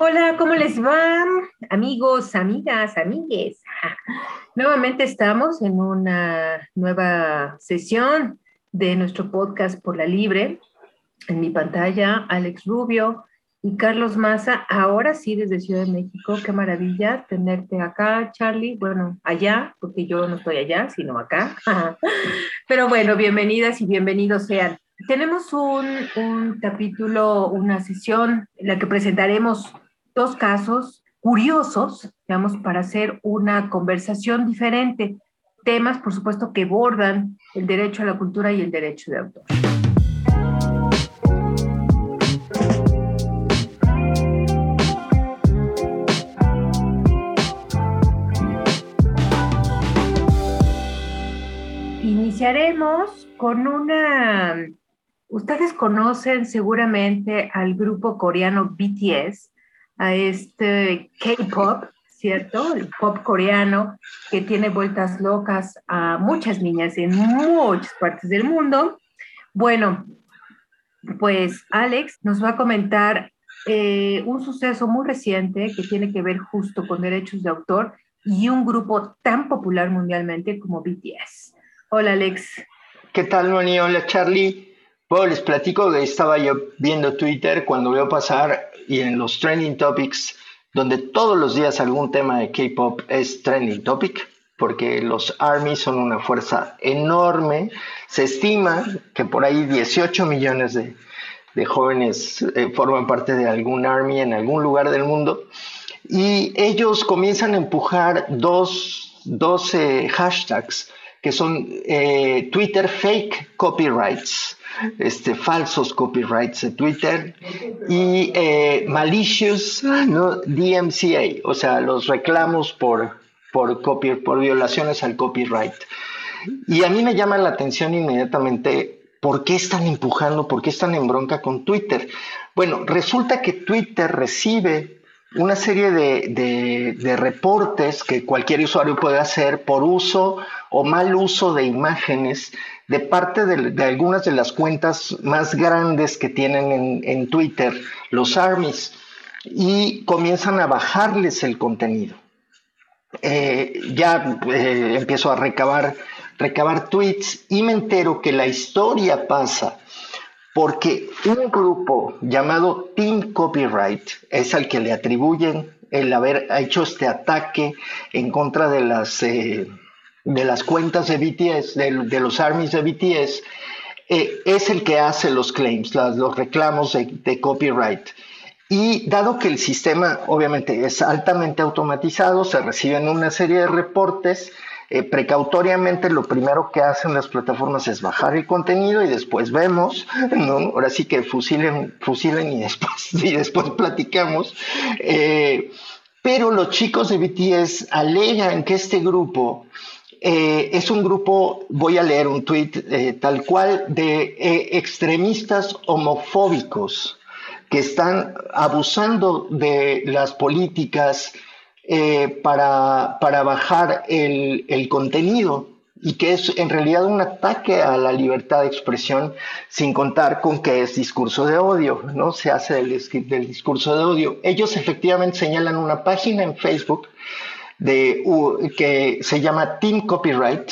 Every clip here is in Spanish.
Hola, ¿cómo les va? Amigos, amigas, amigues. Nuevamente estamos en una nueva sesión de nuestro podcast por la libre. En mi pantalla, Alex Rubio y Carlos Maza, ahora sí desde Ciudad de México. Qué maravilla tenerte acá, Charlie. Bueno, allá, porque yo no estoy allá, sino acá. Pero bueno, bienvenidas y bienvenidos sean. Tenemos un, un capítulo, una sesión en la que presentaremos dos casos curiosos, digamos, para hacer una conversación diferente. Temas, por supuesto, que bordan el derecho a la cultura y el derecho de autor. Iniciaremos con una... Ustedes conocen seguramente al grupo coreano BTS, a este K-pop, ¿cierto? El pop coreano que tiene vueltas locas a muchas niñas en muchas partes del mundo. Bueno, pues Alex nos va a comentar eh, un suceso muy reciente que tiene que ver justo con derechos de autor y un grupo tan popular mundialmente como BTS. Hola Alex. ¿Qué tal, Moni? Hola Charlie. Bueno, les platico que estaba yo viendo Twitter cuando veo pasar y en los trending topics, donde todos los días algún tema de K-pop es trending topic, porque los ARMY son una fuerza enorme. Se estima que por ahí 18 millones de, jóvenes eh, forman parte de algún ARMY en algún lugar del mundo. Y ellos comienzan a empujar dos, dos hashtags que son eh, Twitter fake copyrights este, falsos copyrights de Twitter y eh, malicious ¿no? DMCA, o sea, los reclamos por, por, por violaciones al copyright. Y a mí me llama la atención inmediatamente por qué están empujando, por qué están en bronca con Twitter. Bueno, resulta que Twitter recibe una serie de, de, reportes que cualquier usuario puede hacer por uso o mal uso de imágenes de parte de, algunas de las cuentas más grandes que tienen en, Twitter, los armies, y comienzan a bajarles el contenido. Eh, ya eh, empiezo a recabar, recabar tweets y me entero que la historia pasa porque un grupo llamado Team Copyright es al que le atribuyen el haber hecho este ataque en contra de las eh, de las cuentas de BTS, de, los armies de BTS, eh, es el que hace los claims, los reclamos de, copyright. Y dado que el sistema obviamente es altamente automatizado, se reciben una serie de reportes, eh, precautoriamente lo primero que hacen las plataformas es bajar el contenido y después vemos, ¿no? ahora sí que fusilen, fusilen y después, y después platicamos. Eh, pero los chicos de BTS alegan que este grupo eh, es un grupo, voy a leer un tuit tal cual, de extremistas homofóbicos que están abusando de las políticas para, para, bajar el, el, contenido y que es en realidad un ataque a la libertad de expresión sin contar con que es discurso de odio, ¿no? Se hace del, del discurso de odio. Ellos efectivamente señalan una página en Facebook de, que se llama Team Copyright,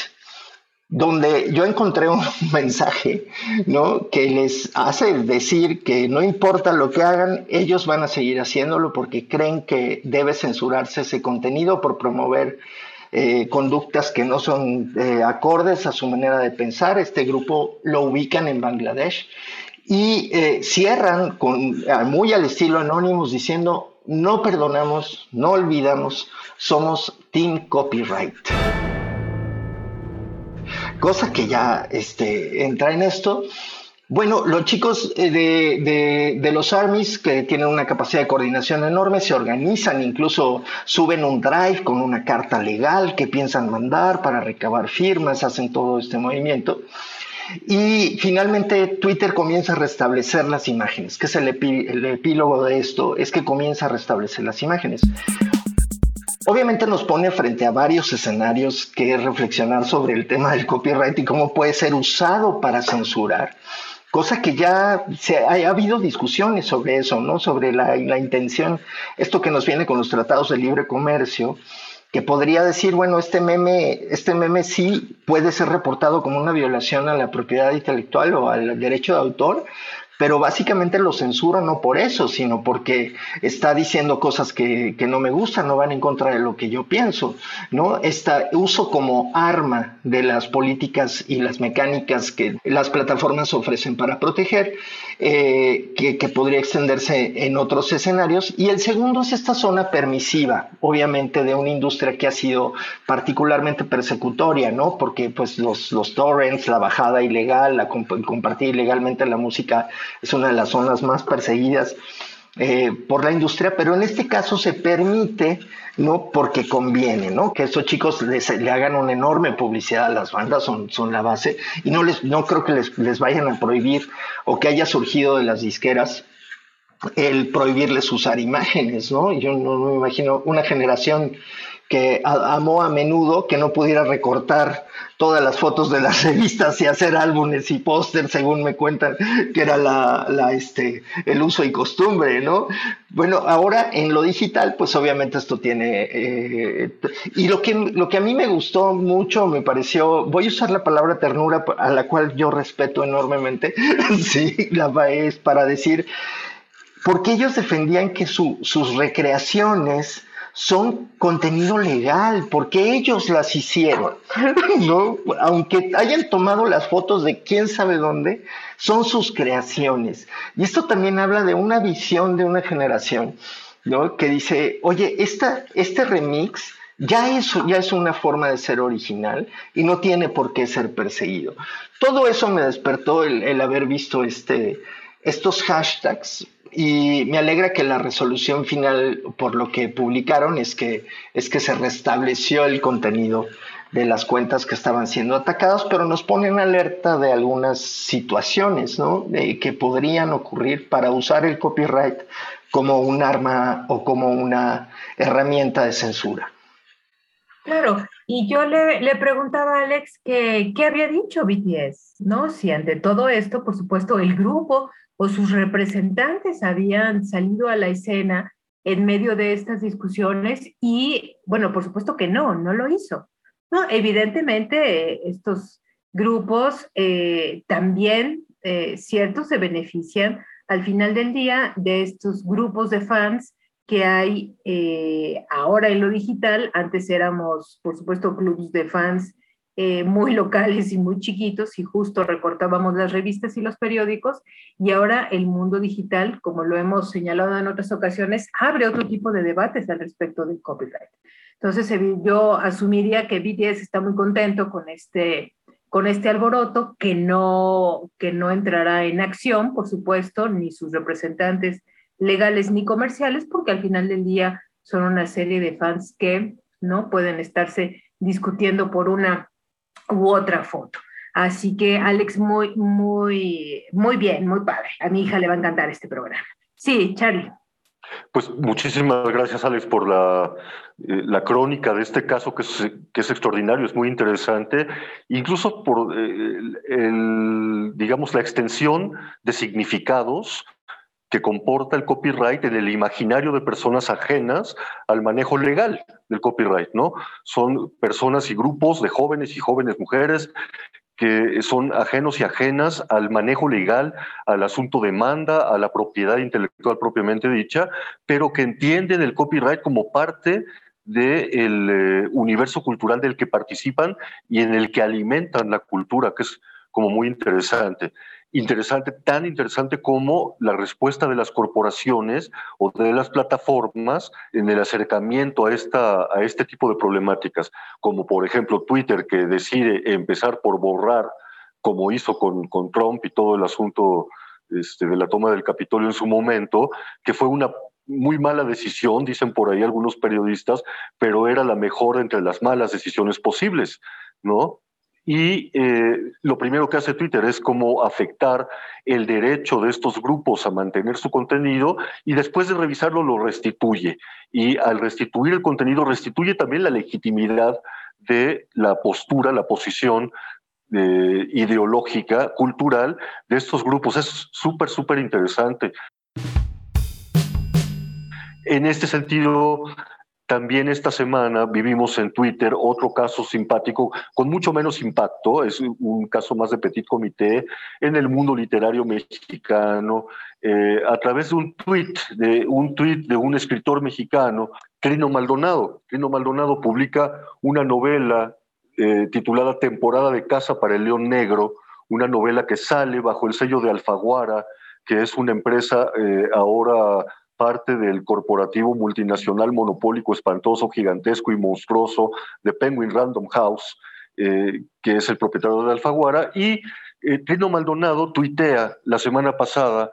donde yo encontré un mensaje ¿no? que les hace decir que no importa lo que hagan, ellos van a seguir haciéndolo porque creen que debe censurarse ese contenido por promover eh, conductas que no son eh, acordes a su manera de pensar. Este grupo lo ubican en Bangladesh y eh, cierran con, muy al estilo Anonymous diciendo no perdonamos, no olvidamos, somos Team Copyright. Cosa que ya este, entra en esto. Bueno, los chicos eh, de, los armies que tienen una capacidad de coordinación enorme se organizan, incluso suben un drive con una carta legal que piensan mandar para recabar firmas, hacen todo este movimiento. Y finalmente Twitter comienza a restablecer las imágenes. ¿Qué es el, epílogo de esto? Es que comienza a restablecer las imágenes. Obviamente nos pone frente a varios escenarios que reflexionar sobre el tema del copyright y cómo puede ser usado para censurar. cosa que ya se, ha, habido discusiones sobre eso, ¿no? Sobre la, la intención, esto que nos viene con los tratados de libre comercio, que podría decir, bueno, este meme, este meme sí puede ser reportado como una violación a la propiedad intelectual o al derecho de autor, pero básicamente lo censuro no por eso, sino porque está diciendo cosas que, que, no me gustan, no van en contra de lo que yo pienso, ¿no? Está uso como arma de las políticas y las mecánicas que las plataformas ofrecen para proteger, eh, que, podría extenderse en otros escenarios. Y el segundo es esta zona permisiva, obviamente, de una industria que ha sido particularmente persecutoria, ¿no? Porque pues los, los torrents, la bajada ilegal, la compartir ilegalmente la música es una de las zonas más perseguidas eh, por la industria, pero en este caso se permite, ¿no? Porque conviene, ¿no? Que estos chicos le hagan una enorme publicidad a las bandas, son, son la base, y no, les, no creo que les, les vayan a prohibir o que haya surgido de las disqueras el prohibirles usar imágenes, ¿no? Yo no, no me imagino una generación que amó a menudo que no pudiera recortar todas las fotos de las revistas y hacer álbumes y póster, según me cuentan, que era la, este, el uso y costumbre, ¿no? Bueno, ahora en lo digital, pues obviamente esto tiene... Eh, y lo que, lo que a mí me gustó mucho, me pareció, voy a usar la palabra ternura, a la cual yo respeto enormemente, sí, la es para decir, porque ellos defendían que su, sus recreaciones son contenido legal, porque ellos las hicieron, ¿no? Aunque hayan tomado las fotos de quién sabe dónde, son sus creaciones. Y esto también habla de una visión de una generación, ¿no? Que dice, oye, esta, este remix ya es, ya es una forma de ser original y no tiene por qué ser perseguido. Todo eso me despertó el, el haber visto este, estos hashtags y me alegra que la resolución final, por lo que publicaron, es que, es que se restableció el contenido de las cuentas que estaban siendo atacadas, pero nos pone en alerta de algunas situaciones ¿no? que podrían ocurrir para usar el copyright como un arma o como una herramienta de censura. Claro, y yo le, le preguntaba a Alex que, qué había dicho BTS, ¿no? Si ante todo esto, por supuesto, el grupo o sus representantes habían salido a la escena en medio de estas discusiones y, bueno, por supuesto que no, no lo hizo. No, evidentemente estos grupos eh, también, eh, ciertos, se benefician al final del día de estos grupos de fans que hay eh, ahora en lo digital. Antes éramos, por supuesto, clubes de fans eh, muy locales y muy chiquitos y justo recortábamos las revistas y los periódicos y ahora el mundo digital, como lo hemos señalado en otras ocasiones, abre otro tipo de debates al respecto del copyright. Entonces yo asumiría que BTS está muy contento con este, con este alboroto que no, que no entrará en acción, por supuesto, ni sus representantes legales ni comerciales, porque al final del día son una serie de fans que no pueden estarse discutiendo por una u otra foto. Así que Alex, muy, muy, muy bien, muy padre. A mi hija le va a encantar este programa. Sí, Charlie. Pues muchísimas gracias, Alex, por la, eh, la crónica de este caso que es, que es, extraordinario, es muy interesante, incluso por, eh, el, digamos, la extensión de significados que comporta el copyright en el imaginario de personas ajenas al manejo legal del copyright, ¿no? Son personas y grupos de jóvenes y jóvenes mujeres que son ajenos y ajenas al manejo legal, al asunto de demanda, a la propiedad intelectual propiamente dicha, pero que entienden el copyright como parte del eh, universo cultural del que participan y en el que alimentan la cultura, que es como muy interesante interesante, tan interesante como la respuesta de las corporaciones o de las plataformas en el acercamiento a, esta, a este tipo de problemáticas, como por ejemplo Twitter, que decide empezar por borrar, como hizo con, con Trump y todo el asunto este, de la toma del Capitolio en su momento, que fue una muy mala decisión, dicen por ahí algunos periodistas, pero era la mejor entre las malas decisiones posibles, ¿no? Y eh, lo primero que hace Twitter es como afectar el derecho de estos grupos a mantener su contenido y después de revisarlo lo restituye. Y al restituir el contenido restituye también la legitimidad de la postura, la posición eh, ideológica, cultural de estos grupos. Es súper, súper interesante. En este sentido, también esta semana vivimos en Twitter otro caso simpático con mucho menos impacto, es un caso más de petit comité en el mundo literario mexicano, eh, a través de un tweet, de un tweet de un escritor mexicano, Trino Maldonado. Trino Maldonado publica una novela eh, titulada Temporada de Caza para el León Negro, una novela que sale bajo el sello de Alfaguara, que es una empresa eh, ahora parte del corporativo multinacional monopólico espantoso, gigantesco y monstruoso de Penguin Random House, eh, que es el propietario de Alfaguara, y eh, Trino Maldonado tuitea la semana pasada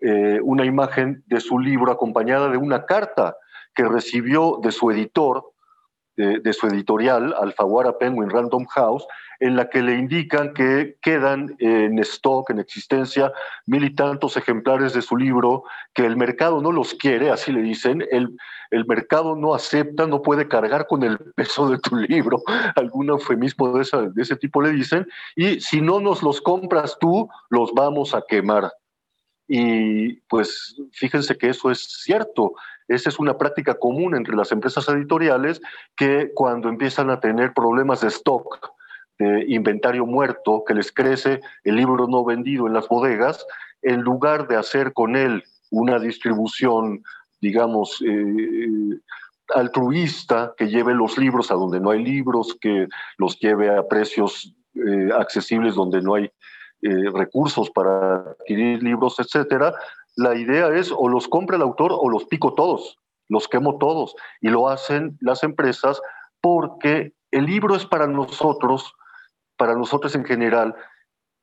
eh, una imagen de su libro acompañada de una carta que recibió de su editor, de, su editorial, Alfaguara Penguin Random House, en la que le indican que quedan en stock, en existencia, mil y tantos ejemplares de su libro, que el mercado no los quiere, así le dicen, el, el mercado no acepta, no puede cargar con el peso de tu libro, algún eufemismo de, de ese tipo le dicen, y si no nos los compras tú, los vamos a quemar. Y pues fíjense que eso es cierto. Esa es una práctica común entre las empresas editoriales que cuando empiezan a tener problemas de stock, de inventario muerto, que les crece el libro no vendido en las bodegas, en lugar de hacer con él una distribución, digamos, eh, altruista, que lleve los libros a donde no hay libros, que los lleve a precios eh, accesibles donde no hay eh, recursos para adquirir libros, etcétera, la idea es o los compra el autor o los pico todos, los quemo todos. Y lo hacen las empresas porque el libro es para nosotros, para nosotros en general,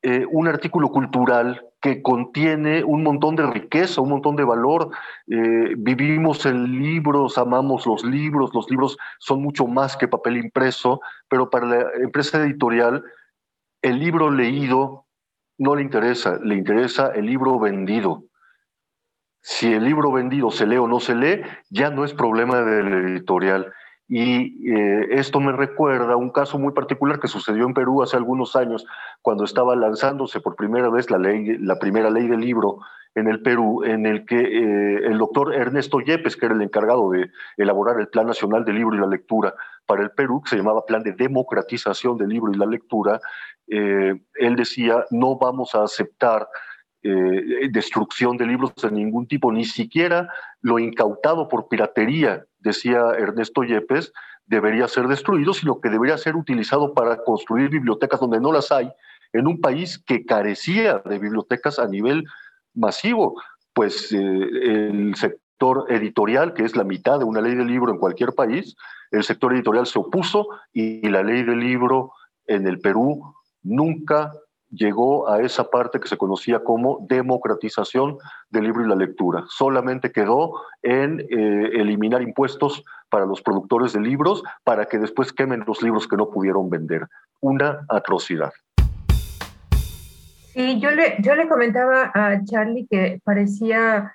eh, un artículo cultural que contiene un montón de riqueza, un montón de valor. Eh, vivimos en libros, amamos los libros, los libros son mucho más que papel impreso, pero para la empresa editorial, el libro leído no le interesa, le interesa el libro vendido. Si el libro vendido se lee o no se lee, ya no es problema del editorial. Y eh, esto me recuerda un caso muy particular que sucedió en Perú hace algunos años, cuando estaba lanzándose por primera vez la, ley, la primera ley del libro en el Perú, en el que eh, el doctor Ernesto Yepes, que era el encargado de elaborar el Plan Nacional del Libro y la Lectura para el Perú, que se llamaba Plan de Democratización del Libro y la Lectura, eh, él decía, no vamos a aceptar eh, destrucción de libros de ningún tipo, ni siquiera lo incautado por piratería, decía Ernesto Yepes, debería ser destruido, sino que debería ser utilizado para construir bibliotecas donde no las hay, en un país que carecía de bibliotecas a nivel masivo, pues eh, el sector editorial, que es la mitad de una ley de libro en cualquier país, el sector editorial se opuso y la ley del libro en el Perú nunca llegó a esa parte que se conocía como democratización del libro y la lectura. Solamente quedó en eh, eliminar impuestos para los productores de libros para que después quemen los libros que no pudieron vender. Una atrocidad. Sí, yo le, yo le comentaba a Charlie que parecía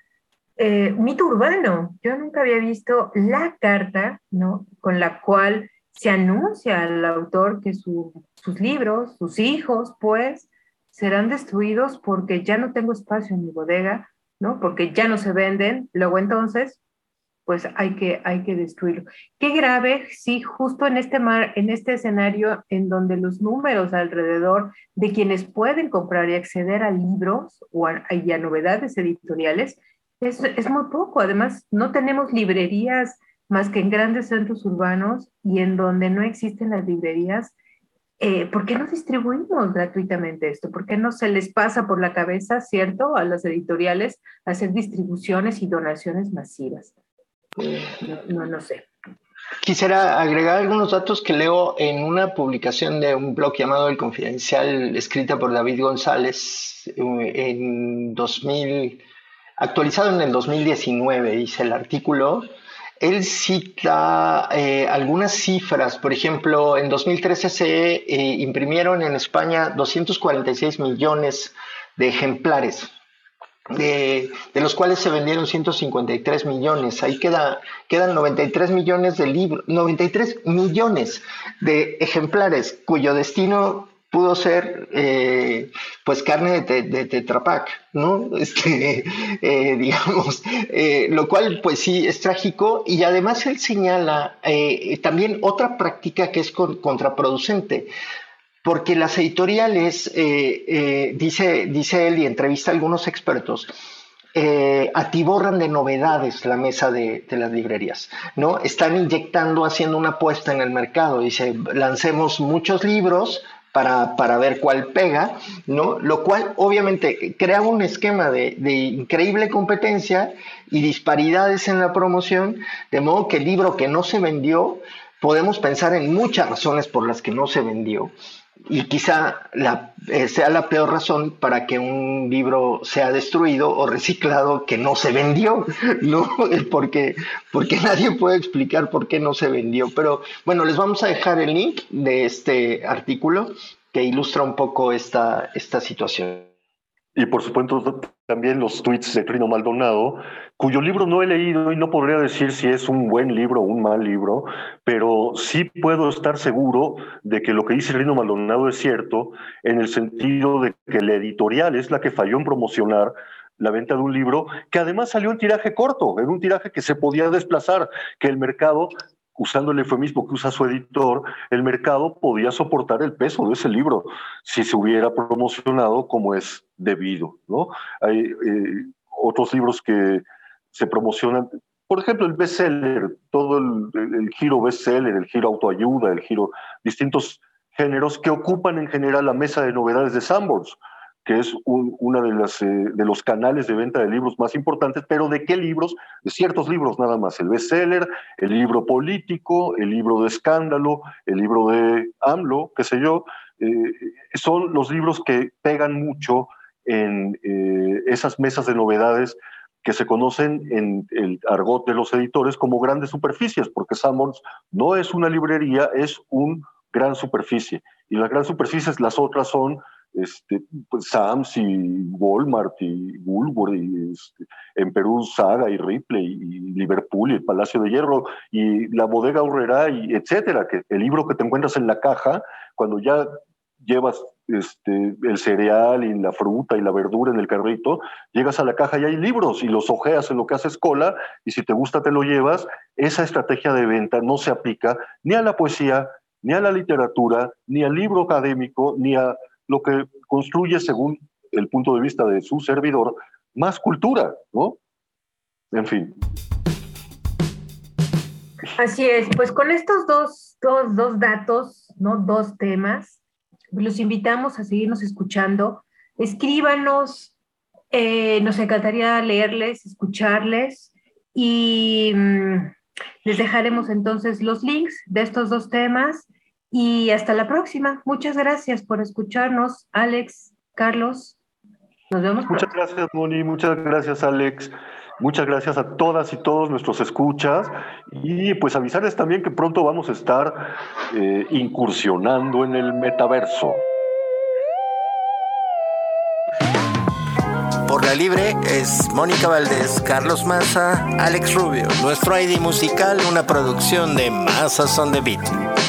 eh, mito urbano. Yo nunca había visto la carta ¿no? con la cual se anuncia al autor que sus libros, sus hijos, pues, serán destruidos porque ya no tengo espacio en mi bodega, ¿no? Porque ya no se venden. Luego entonces, pues hay que, hay que destruirlo. Qué grave, sí, justo en este, mar, en este escenario en donde los números alrededor de quienes pueden comprar y acceder a libros o a, y a novedades editoriales es, es muy poco. Además, no tenemos librerías más que en grandes centros urbanos y en donde no existen las librerías, eh, ¿por qué no distribuimos gratuitamente esto? ¿Por qué no se les pasa por la cabeza, cierto, a las editoriales hacer distribuciones y donaciones masivas? No, no, sé. Quisiera agregar algunos datos que leo en una publicación de un blog llamado El Confidencial, escrita por David González eh, en 2000, actualizado en el 2019, hice el artículo él cita eh, algunas cifras, por ejemplo, en 2013 se eh, imprimieron en España 246 millones de ejemplares, de, los cuales se vendieron 153 millones. Ahí queda, quedan 93 millones de libros, 93 millones de ejemplares cuyo destino pudo ser eh, pues carne de, de, Tetrapac, ¿no? Este, eh, digamos, eh, lo cual pues sí es trágico y además él señala también otra práctica que es contraproducente, porque las editoriales, dice, dice él y entrevista a algunos expertos, eh, atiborran de novedades la mesa de, las librerías, ¿no? Están inyectando, haciendo una apuesta en el mercado. Dice, lancemos muchos libros para, para, ver cuál pega, ¿no? Lo cual obviamente crea un esquema de, de, increíble competencia y disparidades en la promoción, de modo que el libro que no se vendió, podemos pensar en muchas razones por las que no se vendió, y quizá la, eh, sea la peor razón para que un libro sea destruido o reciclado que no se vendió, ¿no? Porque, porque nadie puede explicar por qué no se vendió. Pero bueno, les vamos a dejar el link de este artículo que ilustra un poco esta, esta situación. Y por supuesto también los tweets de Trino Maldonado, cuyo libro no he leído y no podría decir si es un buen libro o un mal libro, pero sí puedo estar seguro de que lo que dice Trino Maldonado es cierto en el sentido de que la editorial es la que falló en promocionar la venta de un libro que además salió en tiraje corto, en un tiraje que se podía desplazar, que el mercado usando el eufemismo que usa su editor, el mercado podía soportar el peso de ese libro si se hubiera promocionado como es debido. ¿no? Hay eh, otros libros que se promocionan, por ejemplo, el bestseller, todo el, el giro bestseller, el giro autoayuda, el giro, distintos géneros que ocupan en general la mesa de novedades de Sanborns que es uno eh, de los canales de venta de libros más importantes, pero ¿de qué libros? De ciertos libros nada más, el bestseller, el libro político, el libro de escándalo, el libro de AMLO, qué sé yo, eh, son los libros que pegan mucho en eh, esas mesas de novedades que se conocen en el argot de los editores como grandes superficies, porque Sammons no es una librería, es un gran superficie. Y las grandes superficies, las otras son este, pues Sams y Walmart y Woolworth y este, en Perú Saga y Ripley y Liverpool y el Palacio de Hierro y la bodega Urrera y etcétera, que el libro que te encuentras en la caja, cuando ya llevas este, el cereal y la fruta y la verdura en el carrito, llegas a la caja y hay libros y los ojeas en lo que haces cola y si te gusta te lo llevas. Esa estrategia de venta no se aplica ni a la poesía, ni a la literatura, ni al libro académico, ni a lo que construye, según el punto de vista de su servidor, más cultura, ¿no? En fin. Así es, pues con estos dos, dos, dos datos, ¿no? Dos temas, los invitamos a seguirnos escuchando. Escríbanos, eh, nos encantaría leerles, escucharles y mm, les dejaremos entonces los links de estos dos temas y hasta la próxima. Muchas gracias por escucharnos, Alex, Carlos. Nos vemos. Muchas gracias, Moni. Muchas gracias, Alex. Muchas gracias a todas y todos nuestros escuchas y pues avisarles también que pronto vamos a estar eh, incursionando en el metaverso. Por la libre es Mónica Valdés, Carlos Maza, Alex Rubio. Nuestro ID musical, una producción de Mazas on the Beat.